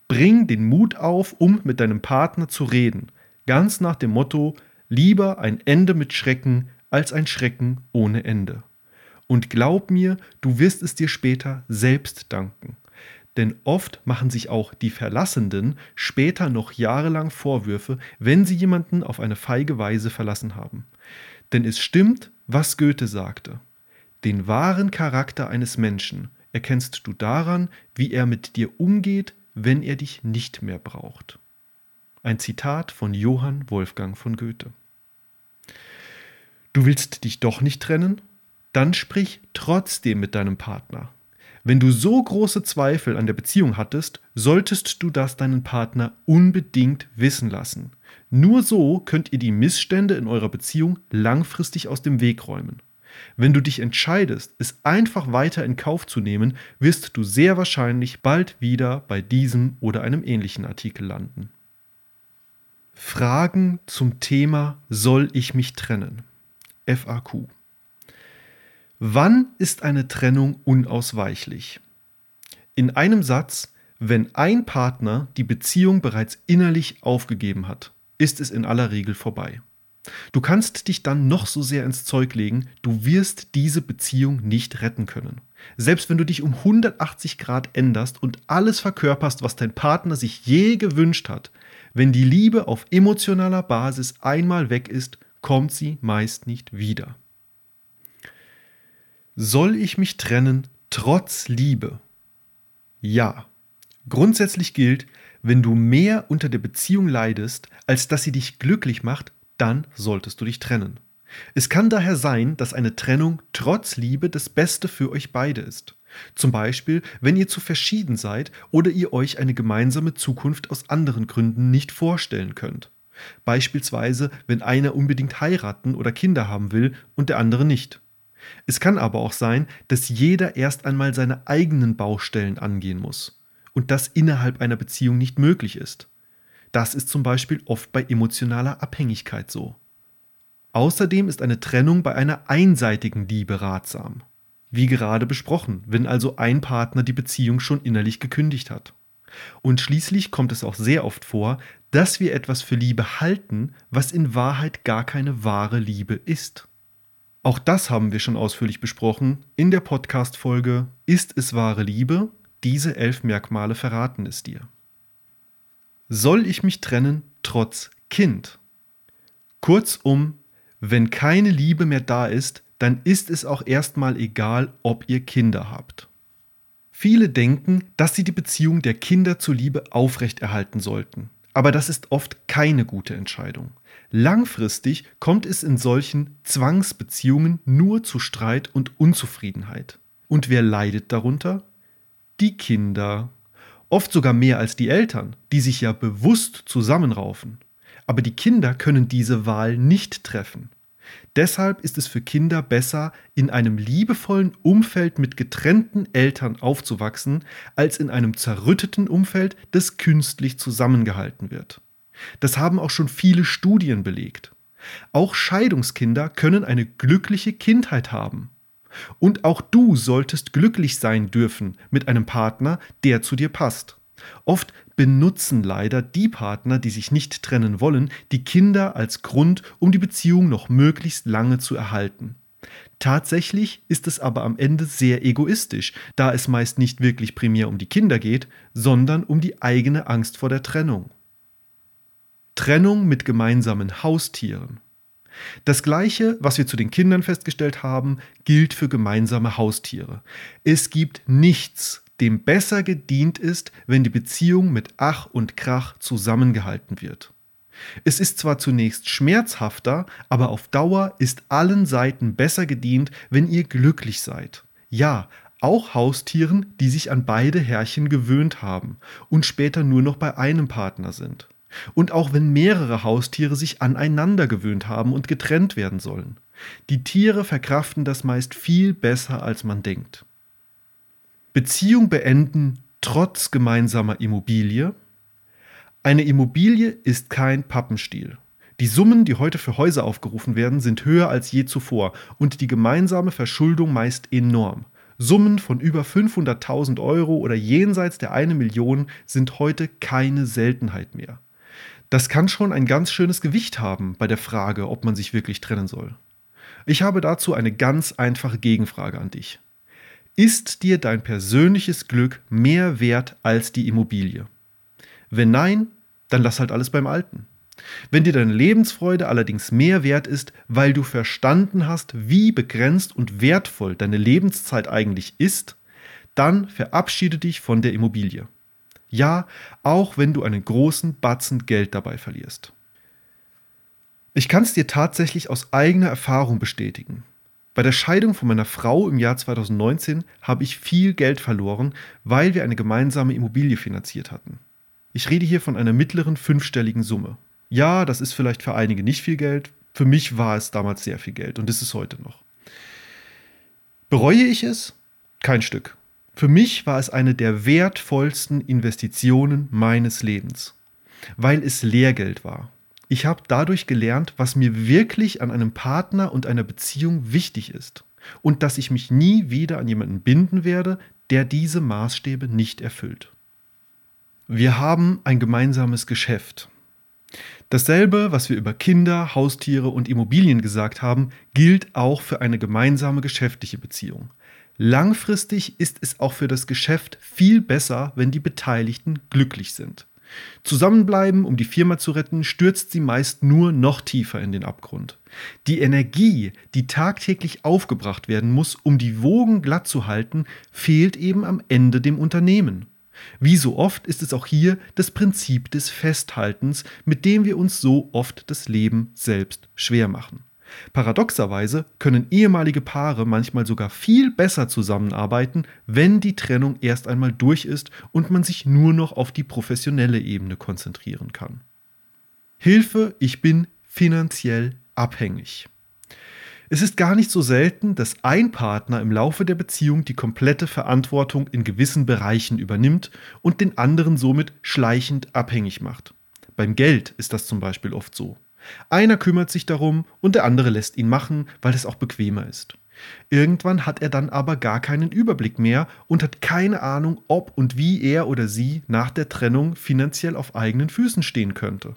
Bring den Mut auf, um mit deinem Partner zu reden. Ganz nach dem Motto, lieber ein Ende mit Schrecken als ein Schrecken ohne Ende. Und glaub mir, du wirst es dir später selbst danken denn oft machen sich auch die Verlassenden später noch jahrelang Vorwürfe, wenn sie jemanden auf eine feige Weise verlassen haben. Denn es stimmt, was Goethe sagte. Den wahren Charakter eines Menschen erkennst du daran, wie er mit dir umgeht, wenn er dich nicht mehr braucht. Ein Zitat von Johann Wolfgang von Goethe. Du willst dich doch nicht trennen? Dann sprich trotzdem mit deinem Partner. Wenn du so große Zweifel an der Beziehung hattest, solltest du das deinen Partner unbedingt wissen lassen. Nur so könnt ihr die Missstände in eurer Beziehung langfristig aus dem Weg räumen. Wenn du dich entscheidest, es einfach weiter in Kauf zu nehmen, wirst du sehr wahrscheinlich bald wieder bei diesem oder einem ähnlichen Artikel landen. Fragen zum Thema Soll ich mich trennen? FAQ. Wann ist eine Trennung unausweichlich? In einem Satz, wenn ein Partner die Beziehung bereits innerlich aufgegeben hat, ist es in aller Regel vorbei. Du kannst dich dann noch so sehr ins Zeug legen, du wirst diese Beziehung nicht retten können. Selbst wenn du dich um 180 Grad änderst und alles verkörperst, was dein Partner sich je gewünscht hat, wenn die Liebe auf emotionaler Basis einmal weg ist, kommt sie meist nicht wieder. Soll ich mich trennen trotz Liebe? Ja. Grundsätzlich gilt, wenn du mehr unter der Beziehung leidest, als dass sie dich glücklich macht, dann solltest du dich trennen. Es kann daher sein, dass eine Trennung trotz Liebe das Beste für euch beide ist. Zum Beispiel, wenn ihr zu verschieden seid oder ihr euch eine gemeinsame Zukunft aus anderen Gründen nicht vorstellen könnt. Beispielsweise, wenn einer unbedingt heiraten oder Kinder haben will und der andere nicht. Es kann aber auch sein, dass jeder erst einmal seine eigenen Baustellen angehen muss und das innerhalb einer Beziehung nicht möglich ist. Das ist zum Beispiel oft bei emotionaler Abhängigkeit so. Außerdem ist eine Trennung bei einer einseitigen Liebe ratsam. Wie gerade besprochen, wenn also ein Partner die Beziehung schon innerlich gekündigt hat. Und schließlich kommt es auch sehr oft vor, dass wir etwas für Liebe halten, was in Wahrheit gar keine wahre Liebe ist. Auch das haben wir schon ausführlich besprochen in der Podcast-Folge Ist es wahre Liebe? Diese elf Merkmale verraten es dir. Soll ich mich trennen trotz Kind? Kurzum, wenn keine Liebe mehr da ist, dann ist es auch erstmal egal, ob ihr Kinder habt. Viele denken, dass sie die Beziehung der Kinder zur Liebe aufrechterhalten sollten. Aber das ist oft keine gute Entscheidung. Langfristig kommt es in solchen Zwangsbeziehungen nur zu Streit und Unzufriedenheit. Und wer leidet darunter? Die Kinder, oft sogar mehr als die Eltern, die sich ja bewusst zusammenraufen. Aber die Kinder können diese Wahl nicht treffen. Deshalb ist es für Kinder besser, in einem liebevollen Umfeld mit getrennten Eltern aufzuwachsen, als in einem zerrütteten Umfeld, das künstlich zusammengehalten wird. Das haben auch schon viele Studien belegt. Auch Scheidungskinder können eine glückliche Kindheit haben. Und auch du solltest glücklich sein dürfen mit einem Partner, der zu dir passt. Oft benutzen leider die Partner, die sich nicht trennen wollen, die Kinder als Grund, um die Beziehung noch möglichst lange zu erhalten. Tatsächlich ist es aber am Ende sehr egoistisch, da es meist nicht wirklich primär um die Kinder geht, sondern um die eigene Angst vor der Trennung. Trennung mit gemeinsamen Haustieren. Das gleiche, was wir zu den Kindern festgestellt haben, gilt für gemeinsame Haustiere. Es gibt nichts, dem besser gedient ist, wenn die Beziehung mit Ach und Krach zusammengehalten wird. Es ist zwar zunächst schmerzhafter, aber auf Dauer ist allen Seiten besser gedient, wenn ihr glücklich seid. Ja, auch Haustieren, die sich an beide Herrchen gewöhnt haben und später nur noch bei einem Partner sind. Und auch wenn mehrere Haustiere sich aneinander gewöhnt haben und getrennt werden sollen. Die Tiere verkraften das meist viel besser, als man denkt. Beziehung beenden trotz gemeinsamer Immobilie. Eine Immobilie ist kein Pappenstiel. Die Summen, die heute für Häuser aufgerufen werden, sind höher als je zuvor und die gemeinsame Verschuldung meist enorm. Summen von über 500.000 Euro oder jenseits der eine Million sind heute keine Seltenheit mehr. Das kann schon ein ganz schönes Gewicht haben bei der Frage, ob man sich wirklich trennen soll. Ich habe dazu eine ganz einfache Gegenfrage an dich. Ist dir dein persönliches Glück mehr wert als die Immobilie? Wenn nein, dann lass halt alles beim Alten. Wenn dir deine Lebensfreude allerdings mehr wert ist, weil du verstanden hast, wie begrenzt und wertvoll deine Lebenszeit eigentlich ist, dann verabschiede dich von der Immobilie. Ja, auch wenn du einen großen Batzen Geld dabei verlierst. Ich kann es dir tatsächlich aus eigener Erfahrung bestätigen. Bei der Scheidung von meiner Frau im Jahr 2019 habe ich viel Geld verloren, weil wir eine gemeinsame Immobilie finanziert hatten. Ich rede hier von einer mittleren fünfstelligen Summe. Ja, das ist vielleicht für einige nicht viel Geld, für mich war es damals sehr viel Geld und ist es heute noch. Bereue ich es? Kein Stück. Für mich war es eine der wertvollsten Investitionen meines Lebens, weil es Lehrgeld war. Ich habe dadurch gelernt, was mir wirklich an einem Partner und einer Beziehung wichtig ist und dass ich mich nie wieder an jemanden binden werde, der diese Maßstäbe nicht erfüllt. Wir haben ein gemeinsames Geschäft. Dasselbe, was wir über Kinder, Haustiere und Immobilien gesagt haben, gilt auch für eine gemeinsame geschäftliche Beziehung. Langfristig ist es auch für das Geschäft viel besser, wenn die Beteiligten glücklich sind. Zusammenbleiben, um die Firma zu retten, stürzt sie meist nur noch tiefer in den Abgrund. Die Energie, die tagtäglich aufgebracht werden muss, um die Wogen glatt zu halten, fehlt eben am Ende dem Unternehmen. Wie so oft ist es auch hier das Prinzip des Festhaltens, mit dem wir uns so oft das Leben selbst schwer machen. Paradoxerweise können ehemalige Paare manchmal sogar viel besser zusammenarbeiten, wenn die Trennung erst einmal durch ist und man sich nur noch auf die professionelle Ebene konzentrieren kann. Hilfe, ich bin finanziell abhängig. Es ist gar nicht so selten, dass ein Partner im Laufe der Beziehung die komplette Verantwortung in gewissen Bereichen übernimmt und den anderen somit schleichend abhängig macht. Beim Geld ist das zum Beispiel oft so. Einer kümmert sich darum und der andere lässt ihn machen, weil es auch bequemer ist. Irgendwann hat er dann aber gar keinen Überblick mehr und hat keine Ahnung, ob und wie er oder sie nach der Trennung finanziell auf eigenen Füßen stehen könnte.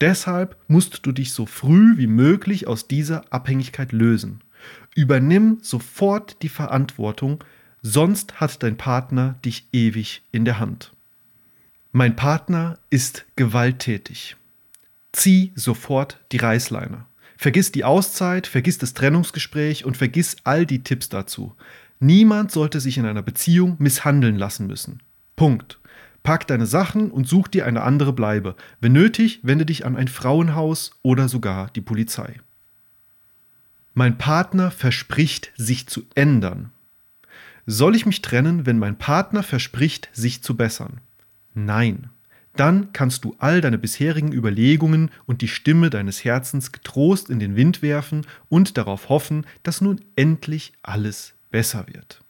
Deshalb musst du dich so früh wie möglich aus dieser Abhängigkeit lösen. Übernimm sofort die Verantwortung, sonst hat dein Partner dich ewig in der Hand. Mein Partner ist gewalttätig. Zieh sofort die Reißleine. Vergiss die Auszeit, vergiss das Trennungsgespräch und vergiss all die Tipps dazu. Niemand sollte sich in einer Beziehung misshandeln lassen müssen. Punkt. Pack deine Sachen und such dir eine andere Bleibe. Wenn nötig, wende dich an ein Frauenhaus oder sogar die Polizei. Mein Partner verspricht, sich zu ändern. Soll ich mich trennen, wenn mein Partner verspricht, sich zu bessern? Nein dann kannst du all deine bisherigen Überlegungen und die Stimme deines Herzens getrost in den Wind werfen und darauf hoffen, dass nun endlich alles besser wird.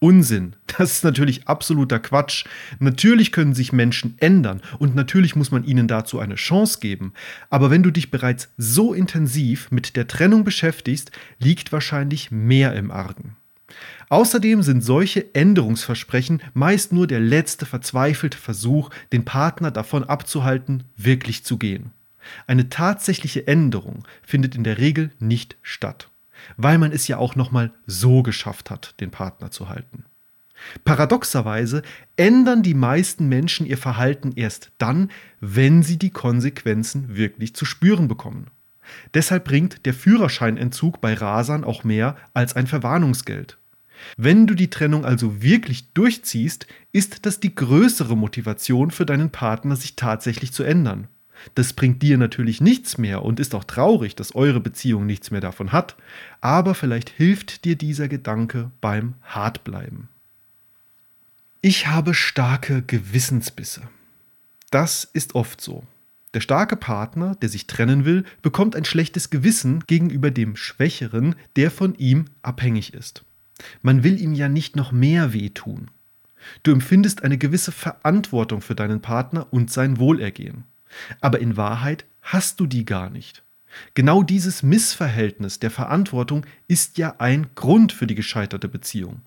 Unsinn, das ist natürlich absoluter Quatsch. Natürlich können sich Menschen ändern und natürlich muss man ihnen dazu eine Chance geben. Aber wenn du dich bereits so intensiv mit der Trennung beschäftigst, liegt wahrscheinlich mehr im Argen. Außerdem sind solche Änderungsversprechen meist nur der letzte verzweifelte Versuch, den Partner davon abzuhalten, wirklich zu gehen. Eine tatsächliche Änderung findet in der Regel nicht statt, weil man es ja auch noch mal so geschafft hat, den Partner zu halten. Paradoxerweise ändern die meisten Menschen ihr Verhalten erst dann, wenn sie die Konsequenzen wirklich zu spüren bekommen. Deshalb bringt der Führerscheinentzug bei Rasern auch mehr als ein Verwarnungsgeld. Wenn du die Trennung also wirklich durchziehst, ist das die größere Motivation für deinen Partner, sich tatsächlich zu ändern. Das bringt dir natürlich nichts mehr und ist auch traurig, dass eure Beziehung nichts mehr davon hat, aber vielleicht hilft dir dieser Gedanke beim Hartbleiben. Ich habe starke Gewissensbisse. Das ist oft so. Der starke Partner, der sich trennen will, bekommt ein schlechtes Gewissen gegenüber dem Schwächeren, der von ihm abhängig ist. Man will ihm ja nicht noch mehr wehtun. Du empfindest eine gewisse Verantwortung für deinen Partner und sein Wohlergehen. Aber in Wahrheit hast du die gar nicht. Genau dieses Missverhältnis der Verantwortung ist ja ein Grund für die gescheiterte Beziehung.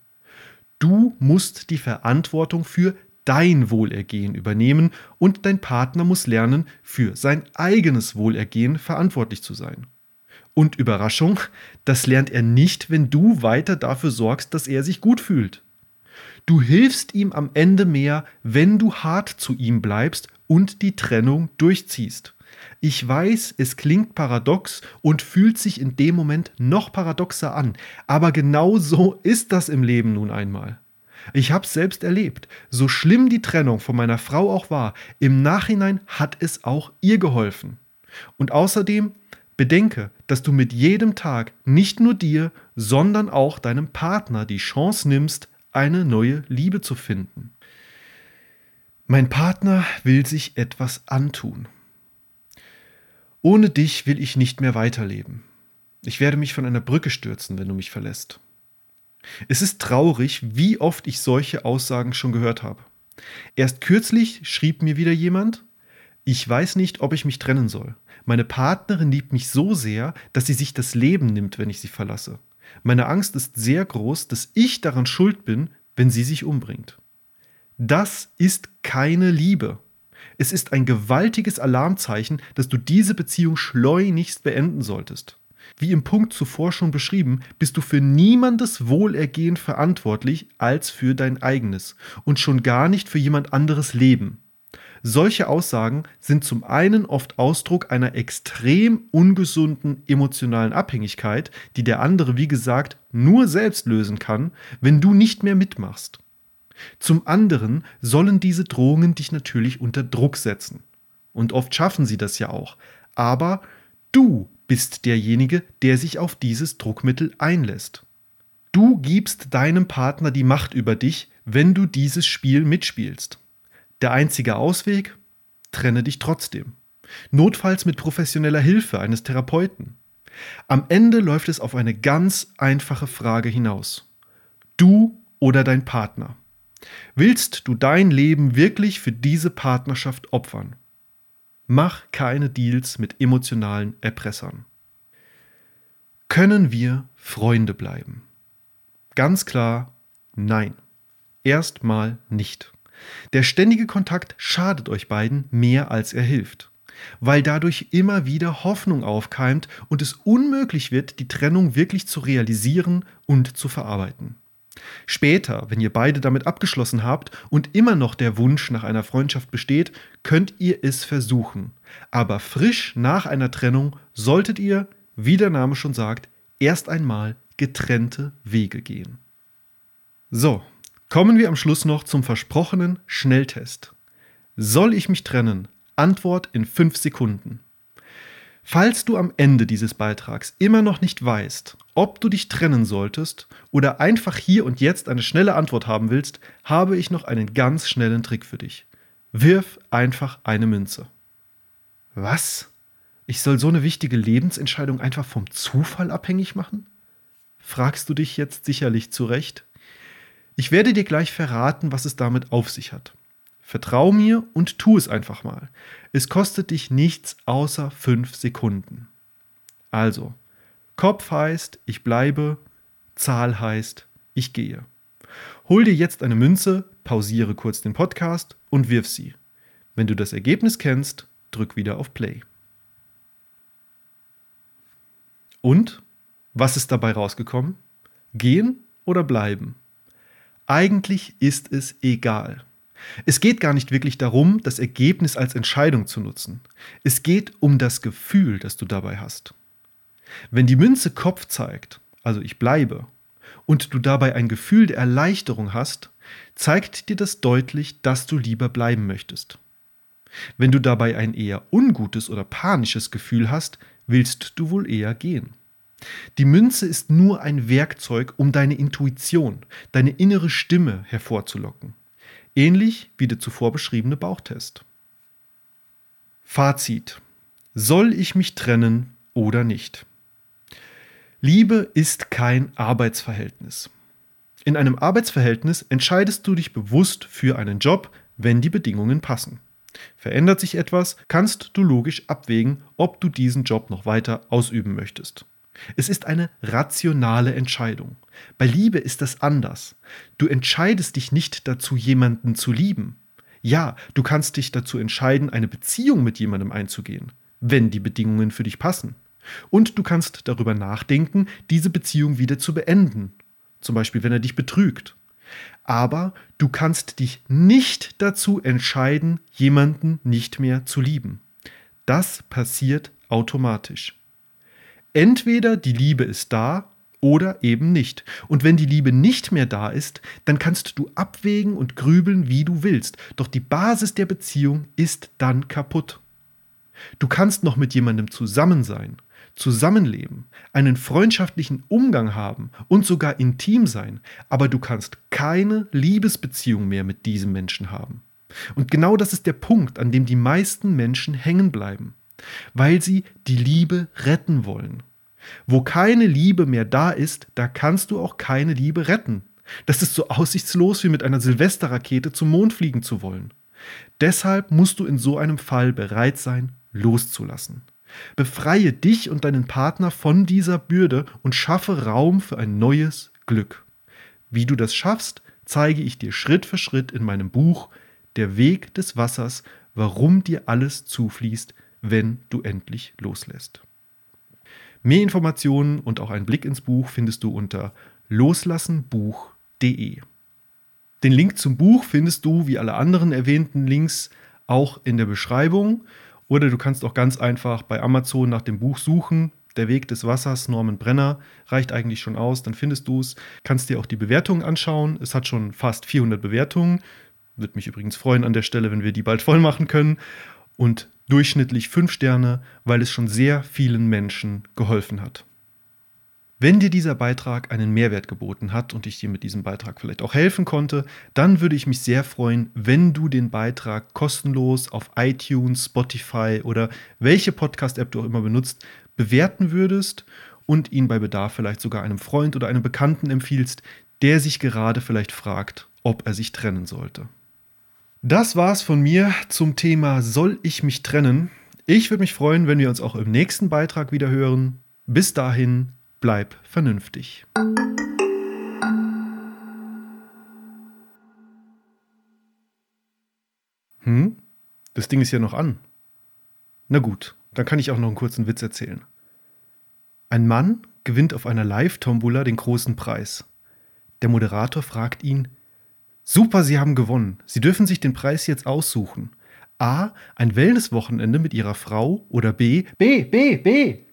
Du musst die Verantwortung für dein Wohlergehen übernehmen und dein Partner muss lernen, für sein eigenes Wohlergehen verantwortlich zu sein. Und Überraschung, das lernt er nicht, wenn du weiter dafür sorgst, dass er sich gut fühlt. Du hilfst ihm am Ende mehr, wenn du hart zu ihm bleibst und die Trennung durchziehst. Ich weiß, es klingt paradox und fühlt sich in dem Moment noch paradoxer an, aber genau so ist das im Leben nun einmal. Ich habe es selbst erlebt. So schlimm die Trennung von meiner Frau auch war, im Nachhinein hat es auch ihr geholfen. Und außerdem bedenke, dass du mit jedem Tag nicht nur dir, sondern auch deinem Partner die Chance nimmst, eine neue Liebe zu finden. Mein Partner will sich etwas antun. Ohne dich will ich nicht mehr weiterleben. Ich werde mich von einer Brücke stürzen, wenn du mich verlässt. Es ist traurig, wie oft ich solche Aussagen schon gehört habe. Erst kürzlich schrieb mir wieder jemand, ich weiß nicht, ob ich mich trennen soll. Meine Partnerin liebt mich so sehr, dass sie sich das Leben nimmt, wenn ich sie verlasse. Meine Angst ist sehr groß, dass ich daran schuld bin, wenn sie sich umbringt. Das ist keine Liebe. Es ist ein gewaltiges Alarmzeichen, dass du diese Beziehung schleunigst beenden solltest. Wie im Punkt zuvor schon beschrieben, bist du für niemandes Wohlergehen verantwortlich als für dein eigenes und schon gar nicht für jemand anderes Leben. Solche Aussagen sind zum einen oft Ausdruck einer extrem ungesunden emotionalen Abhängigkeit, die der andere, wie gesagt, nur selbst lösen kann, wenn du nicht mehr mitmachst. Zum anderen sollen diese Drohungen dich natürlich unter Druck setzen. Und oft schaffen sie das ja auch. Aber du bist derjenige, der sich auf dieses Druckmittel einlässt. Du gibst deinem Partner die Macht über dich, wenn du dieses Spiel mitspielst. Der einzige Ausweg? Trenne dich trotzdem. Notfalls mit professioneller Hilfe eines Therapeuten. Am Ende läuft es auf eine ganz einfache Frage hinaus. Du oder dein Partner? Willst du dein Leben wirklich für diese Partnerschaft opfern? Mach keine Deals mit emotionalen Erpressern. Können wir Freunde bleiben? Ganz klar, nein. Erstmal nicht. Der ständige Kontakt schadet euch beiden mehr als er hilft, weil dadurch immer wieder Hoffnung aufkeimt und es unmöglich wird, die Trennung wirklich zu realisieren und zu verarbeiten. Später, wenn ihr beide damit abgeschlossen habt und immer noch der Wunsch nach einer Freundschaft besteht, könnt ihr es versuchen. Aber frisch nach einer Trennung solltet ihr, wie der Name schon sagt, erst einmal getrennte Wege gehen. So, kommen wir am Schluss noch zum versprochenen Schnelltest. Soll ich mich trennen? Antwort in 5 Sekunden. Falls du am Ende dieses Beitrags immer noch nicht weißt, ob du dich trennen solltest oder einfach hier und jetzt eine schnelle Antwort haben willst, habe ich noch einen ganz schnellen Trick für dich. Wirf einfach eine Münze. Was? Ich soll so eine wichtige Lebensentscheidung einfach vom Zufall abhängig machen? Fragst du dich jetzt sicherlich zurecht? Ich werde dir gleich verraten, was es damit auf sich hat. Vertrau mir und tu es einfach mal. Es kostet dich nichts außer fünf Sekunden. Also, Kopf heißt, ich bleibe, Zahl heißt, ich gehe. Hol dir jetzt eine Münze, pausiere kurz den Podcast und wirf sie. Wenn du das Ergebnis kennst, drück wieder auf Play. Und? Was ist dabei rausgekommen? Gehen oder bleiben? Eigentlich ist es egal. Es geht gar nicht wirklich darum, das Ergebnis als Entscheidung zu nutzen. Es geht um das Gefühl, das du dabei hast. Wenn die Münze Kopf zeigt, also ich bleibe, und du dabei ein Gefühl der Erleichterung hast, zeigt dir das deutlich, dass du lieber bleiben möchtest. Wenn du dabei ein eher ungutes oder panisches Gefühl hast, willst du wohl eher gehen. Die Münze ist nur ein Werkzeug, um deine Intuition, deine innere Stimme hervorzulocken ähnlich wie der zuvor beschriebene Bauchtest. Fazit. Soll ich mich trennen oder nicht? Liebe ist kein Arbeitsverhältnis. In einem Arbeitsverhältnis entscheidest du dich bewusst für einen Job, wenn die Bedingungen passen. Verändert sich etwas, kannst du logisch abwägen, ob du diesen Job noch weiter ausüben möchtest. Es ist eine rationale Entscheidung. Bei Liebe ist das anders. Du entscheidest dich nicht dazu, jemanden zu lieben. Ja, du kannst dich dazu entscheiden, eine Beziehung mit jemandem einzugehen, wenn die Bedingungen für dich passen. Und du kannst darüber nachdenken, diese Beziehung wieder zu beenden. Zum Beispiel, wenn er dich betrügt. Aber du kannst dich nicht dazu entscheiden, jemanden nicht mehr zu lieben. Das passiert automatisch. Entweder die Liebe ist da oder eben nicht. Und wenn die Liebe nicht mehr da ist, dann kannst du abwägen und grübeln, wie du willst. Doch die Basis der Beziehung ist dann kaputt. Du kannst noch mit jemandem zusammen sein, zusammenleben, einen freundschaftlichen Umgang haben und sogar intim sein, aber du kannst keine Liebesbeziehung mehr mit diesem Menschen haben. Und genau das ist der Punkt, an dem die meisten Menschen hängen bleiben weil sie die Liebe retten wollen. Wo keine Liebe mehr da ist, da kannst du auch keine Liebe retten. Das ist so aussichtslos wie mit einer Silvesterrakete zum Mond fliegen zu wollen. Deshalb musst du in so einem Fall bereit sein, loszulassen. Befreie dich und deinen Partner von dieser Bürde und schaffe Raum für ein neues Glück. Wie du das schaffst, zeige ich dir Schritt für Schritt in meinem Buch Der Weg des Wassers, warum dir alles zufließt, wenn du endlich loslässt. Mehr Informationen und auch einen Blick ins Buch findest du unter loslassenbuch.de. Den Link zum Buch findest du, wie alle anderen erwähnten Links, auch in der Beschreibung. Oder du kannst auch ganz einfach bei Amazon nach dem Buch suchen. Der Weg des Wassers, Norman Brenner, reicht eigentlich schon aus. Dann findest du es. Kannst dir auch die Bewertungen anschauen. Es hat schon fast 400 Bewertungen. Würde mich übrigens freuen an der Stelle, wenn wir die bald voll machen können. Und durchschnittlich 5 Sterne, weil es schon sehr vielen Menschen geholfen hat. Wenn dir dieser Beitrag einen Mehrwert geboten hat und ich dir mit diesem Beitrag vielleicht auch helfen konnte, dann würde ich mich sehr freuen, wenn du den Beitrag kostenlos auf iTunes, Spotify oder welche Podcast-App du auch immer benutzt, bewerten würdest und ihn bei Bedarf vielleicht sogar einem Freund oder einem Bekannten empfiehlst, der sich gerade vielleicht fragt, ob er sich trennen sollte. Das war's von mir zum Thema Soll ich mich trennen? Ich würde mich freuen, wenn wir uns auch im nächsten Beitrag wieder hören. Bis dahin, bleib vernünftig. Hm? Das Ding ist ja noch an. Na gut, dann kann ich auch noch einen kurzen Witz erzählen. Ein Mann gewinnt auf einer Live-Tombola den großen Preis. Der Moderator fragt ihn: Super, Sie haben gewonnen. Sie dürfen sich den Preis jetzt aussuchen. A. Ein Wellnesswochenende mit Ihrer Frau oder B. B. B. B